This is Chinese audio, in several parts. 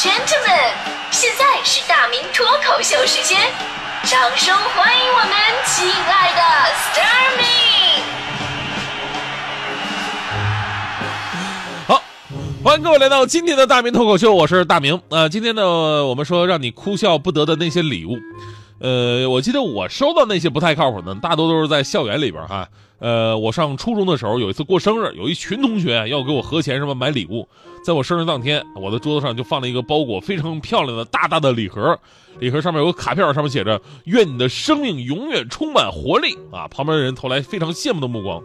Gentlemen，，现在是大明脱口秀时间，掌声欢迎我们亲爱的 s t a r m y 好，欢迎各位来到今天的大明脱口秀，我是大明。呃，今天呢，我们说让你哭笑不得的那些礼物，呃，我记得我收到那些不太靠谱的，大多都是在校园里边哈。呃，我上初中的时候有一次过生日，有一群同学要给我合钱什么买礼物，在我生日当天，我的桌子上就放了一个包裹非常漂亮的大大的礼盒，礼盒上面有个卡片，上面写着“愿你的生命永远充满活力”啊，旁边的人投来非常羡慕的目光。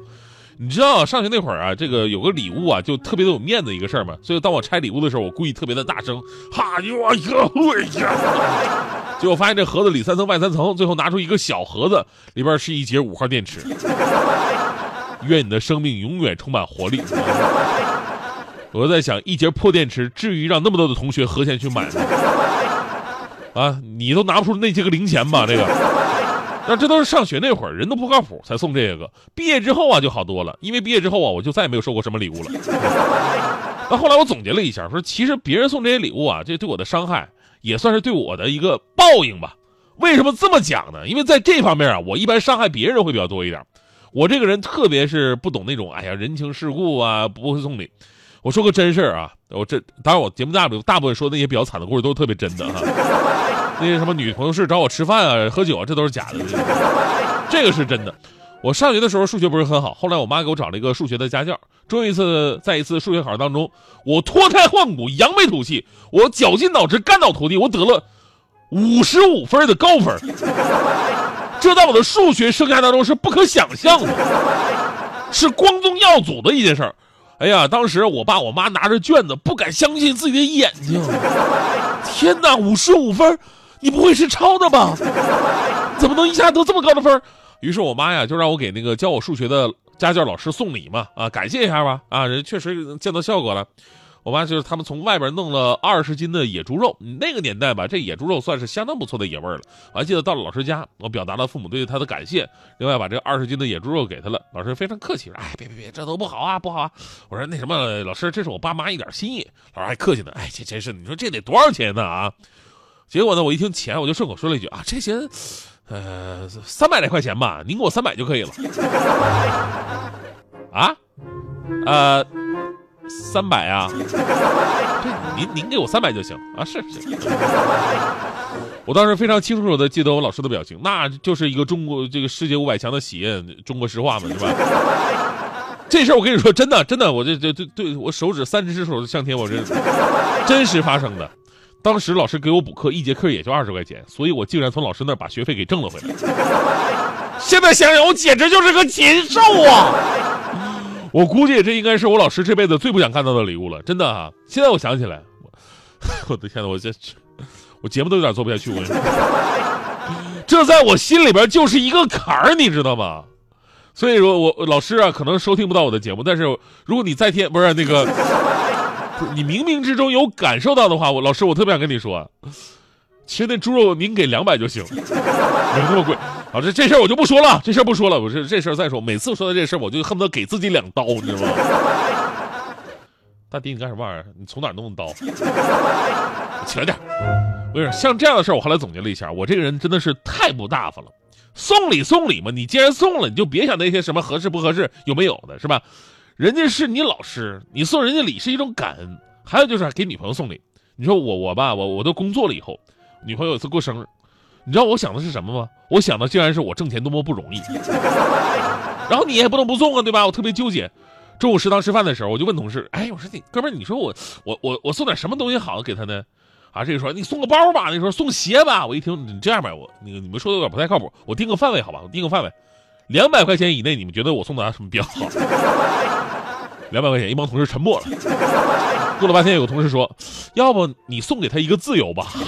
你知道上学那会儿啊，这个有个礼物啊，就特别的有面子一个事儿嘛。所以当我拆礼物的时候，我故意特别的大声，哈哟哎呀！结果发现这盒子里三层外三层，最后拿出一个小盒子，里边是一节五号电池。愿你的生命永远充满活力。我在想，一节破电池至于让那么多的同学合钱去买吗？啊，你都拿不出那些个零钱吧？这个。那这都是上学那会儿，人都不靠谱才送这个。毕业之后啊，就好多了，因为毕业之后啊，我就再也没有收过什么礼物了。那后来我总结了一下，说其实别人送这些礼物啊，这对我的伤害也算是对我的一个报应吧。为什么这么讲呢？因为在这方面啊，我一般伤害别人会比较多一点。我这个人特别是不懂那种哎呀人情世故啊，不会送礼。我说个真事儿啊，我这当然我节目大部大部分说那些比较惨的故事都是特别真的哈。那些什么女同事找我吃饭啊、喝酒啊，这都是假的。这个是真的。我上学的时候数学不是很好，后来我妈给我找了一个数学的家教。终于一次，在一次数学考试当中，我脱胎换骨、扬眉吐气，我绞尽脑汁、干倒涂地，我得了五十五分的高分。这在我的数学生涯当中是不可想象的，是光宗耀祖的一件事儿。哎呀，当时我爸我妈拿着卷子，不敢相信自己的眼睛。天哪，五十五分！你不会是抄的吧？怎么能一下得这么高的分？于是我妈呀就让我给那个教我数学的家教老师送礼嘛，啊，感谢一下吧，啊，人确实见到效果了。我妈就是他们从外边弄了二十斤的野猪肉，那个年代吧，这野猪肉算是相当不错的野味了。我还记得到了老师家，我表达了父母对他的感谢，另外把这二十斤的野猪肉给他了。老师非常客气说：“哎，别别别，这都不好啊，不好啊。”我说：“那什么，老师，这是我爸妈一点心意。”老师还客气呢：“哎，这真是，你说这得多少钱呢啊？”结果呢，我一听钱，我就顺口说了一句：“啊，这些，呃，三百来块钱吧，您给我三百就可以了。”啊，呃。三百啊，对，您您给我三百就行啊，是是。我当时非常清楚的记得我老师的表情，那就是一个中国这个世界五百强的喜宴，中国石化嘛，是吧？这事儿我跟你说，真的真的，我这这对对我手指三只手向天，我这真实发生的。当时老师给我补课，一节课也就二十块钱，所以我竟然从老师那儿把学费给挣了回来。现在想想，我简直就是个禽兽啊！我估计这应该是我老师这辈子最不想看到的礼物了，真的啊！现在我想起来，我 的天呐，我这我节目都有点做不下去，我跟你说，这在我心里边就是一个坎儿，你知道吗？所以说，我老师啊，可能收听不到我的节目，但是如果你在天不是那个，你冥冥之中有感受到的话，我老师我特别想跟你说，其实那猪肉您给两百就行，没那么贵。好，这这事儿我就不说了，这事儿不说了。我这这事儿再说，每次说到这事儿，我就恨不得给自己两刀，你知道吗？大迪，你干什么玩意儿？你从哪弄的刀？起来点。我跟你说，像这样的事儿，我后来总结了一下，我这个人真的是太不大方了。送礼送礼嘛，你既然送了，你就别想那些什么合适不合适、有没有的，是吧？人家是你老师，你送人家礼是一种感恩。还有就是给女朋友送礼，你说我我吧，我我都工作了以后，女朋友有一次过生日。你知道我想的是什么吗？我想的竟然是我挣钱多么不容易，然后你也不能不送啊，对吧？我特别纠结。中午食堂吃饭的时候，我就问同事：“哎，我说你哥们，你说我我我我送点什么东西好给他呢？”啊，这个说你送个包吧，那说送鞋吧。我一听你这样吧，我那个你们说的有点不太靠谱，我定个范围好吧？我定个范围，两百块钱以内，你们觉得我送的什么比较好？两百块钱，一帮同事沉默了。过了半天，有个同事说：“要不你送给他一个自由吧。”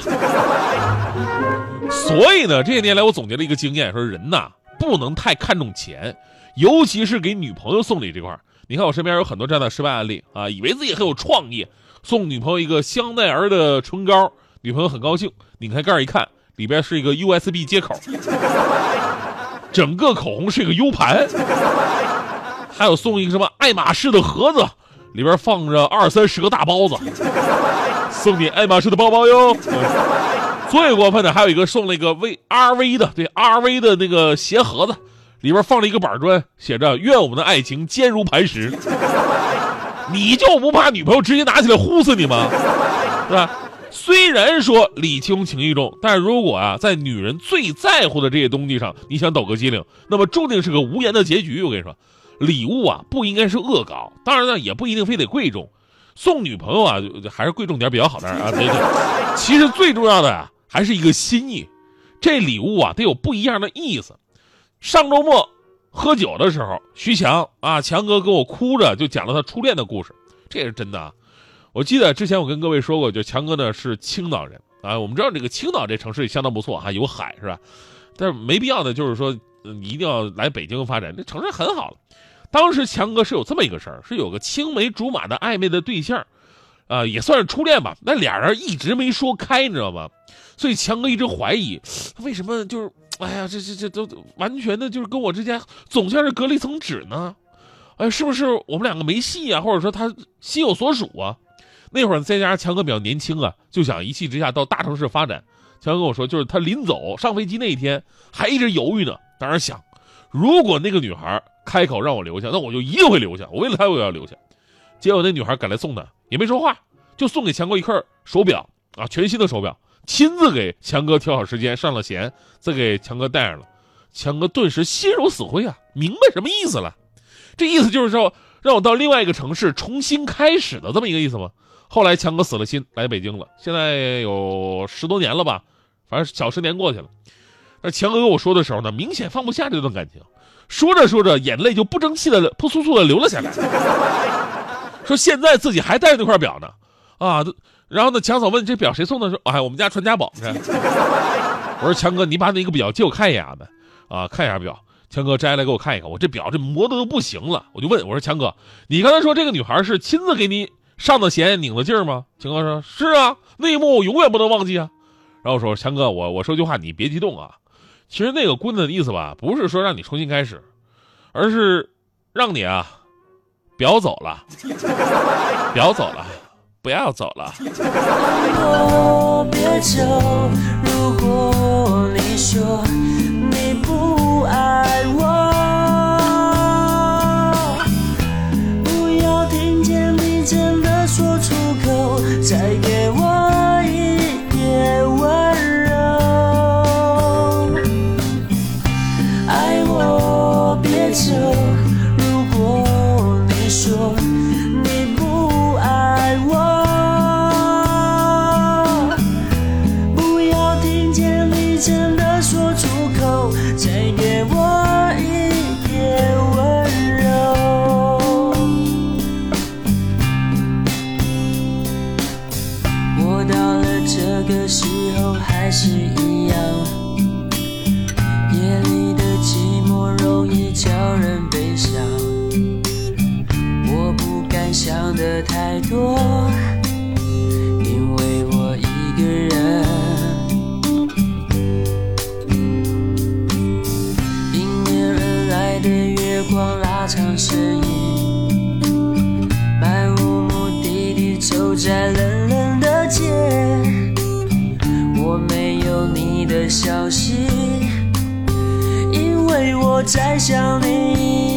所以呢，这些年来我总结了一个经验，说人呐不能太看重钱，尤其是给女朋友送礼这块你看我身边有很多这样的失败案例啊，以为自己很有创意，送女朋友一个香奈儿的唇膏，女朋友很高兴，拧开盖一看，里边是一个 USB 接口，整个口红是一个 U 盘，还有送一个什么爱马仕的盒子。里边放着二三十个大包子，送你爱马仕的包包哟。最过分的还有一个送了一个 V R V 的，对 R V 的那个鞋盒子，里边放了一个板砖，写着“愿我们的爱情坚如磐石”。你就不怕女朋友直接拿起来呼死你吗？是吧？虽然说礼轻情意重，但如果啊，在女人最在乎的这些东西上，你想抖个机灵，那么注定是个无言的结局。我跟你说，礼物啊，不应该是恶搞，当然呢，也不一定非得贵重。送女朋友啊，还是贵重点比较好点啊。对对，其实最重要的啊。还是一个心意，这礼物啊得有不一样的意思。上周末喝酒的时候，徐强啊，强哥给我哭着就讲了他初恋的故事，这也是真的啊。我记得之前我跟各位说过，就强哥呢是青岛人啊，我们知道这个青岛这城市也相当不错哈，有海是吧？但是没必要的就是说你一定要来北京发展，这城市很好。当时强哥是有这么一个事儿，是有个青梅竹马的暧昧的对象。啊，也算是初恋吧。那俩人一直没说开，你知道吗？所以强哥一直怀疑，为什么就是，哎呀，这这这都完全的，就是跟我之间总像是隔了一层纸呢？哎，是不是我们两个没戏啊？或者说他心有所属啊？那会儿再加上强哥比较年轻啊，就想一气之下到大城市发展。强哥跟我说，就是他临走上飞机那一天还一直犹豫呢。当时想，如果那个女孩开口让我留下，那我就一定会留下。我为了他，我也要留下。结果那女孩赶来送他。也没说话，就送给强哥一块手表啊，全新的手表，亲自给强哥调好时间，上了弦，再给强哥戴上了。强哥顿时心如死灰啊，明白什么意思了？这意思就是说让我到另外一个城市重新开始的这么一个意思吗？后来强哥死了心来北京了，现在有十多年了吧，反正小十年过去了。那强哥跟我说的时候呢，明显放不下这段感情，说着说着眼泪就不争气的扑簌簌的流了下来。说现在自己还带着那块表呢，啊，然后呢，强嫂问这表谁送的？说哎，我们家传家宝。我说强哥，你把那个表借我看一眼呗，啊，看一下表。强哥摘下来给我看一看，我这表这磨的都不行了。我就问我说强哥，你刚才说这个女孩是亲自给你上的弦拧的劲儿吗？强哥说是啊，那一幕我永远不能忘记啊。然后我说强哥，我我说句话你别激动啊，其实那个棍子的意思吧，不是说让你重新开始，而是让你啊。表走了，表走了，不要走了。别走，如果你说长身影，漫无目的地走在冷冷的街。我没有你的消息，因为我在想你。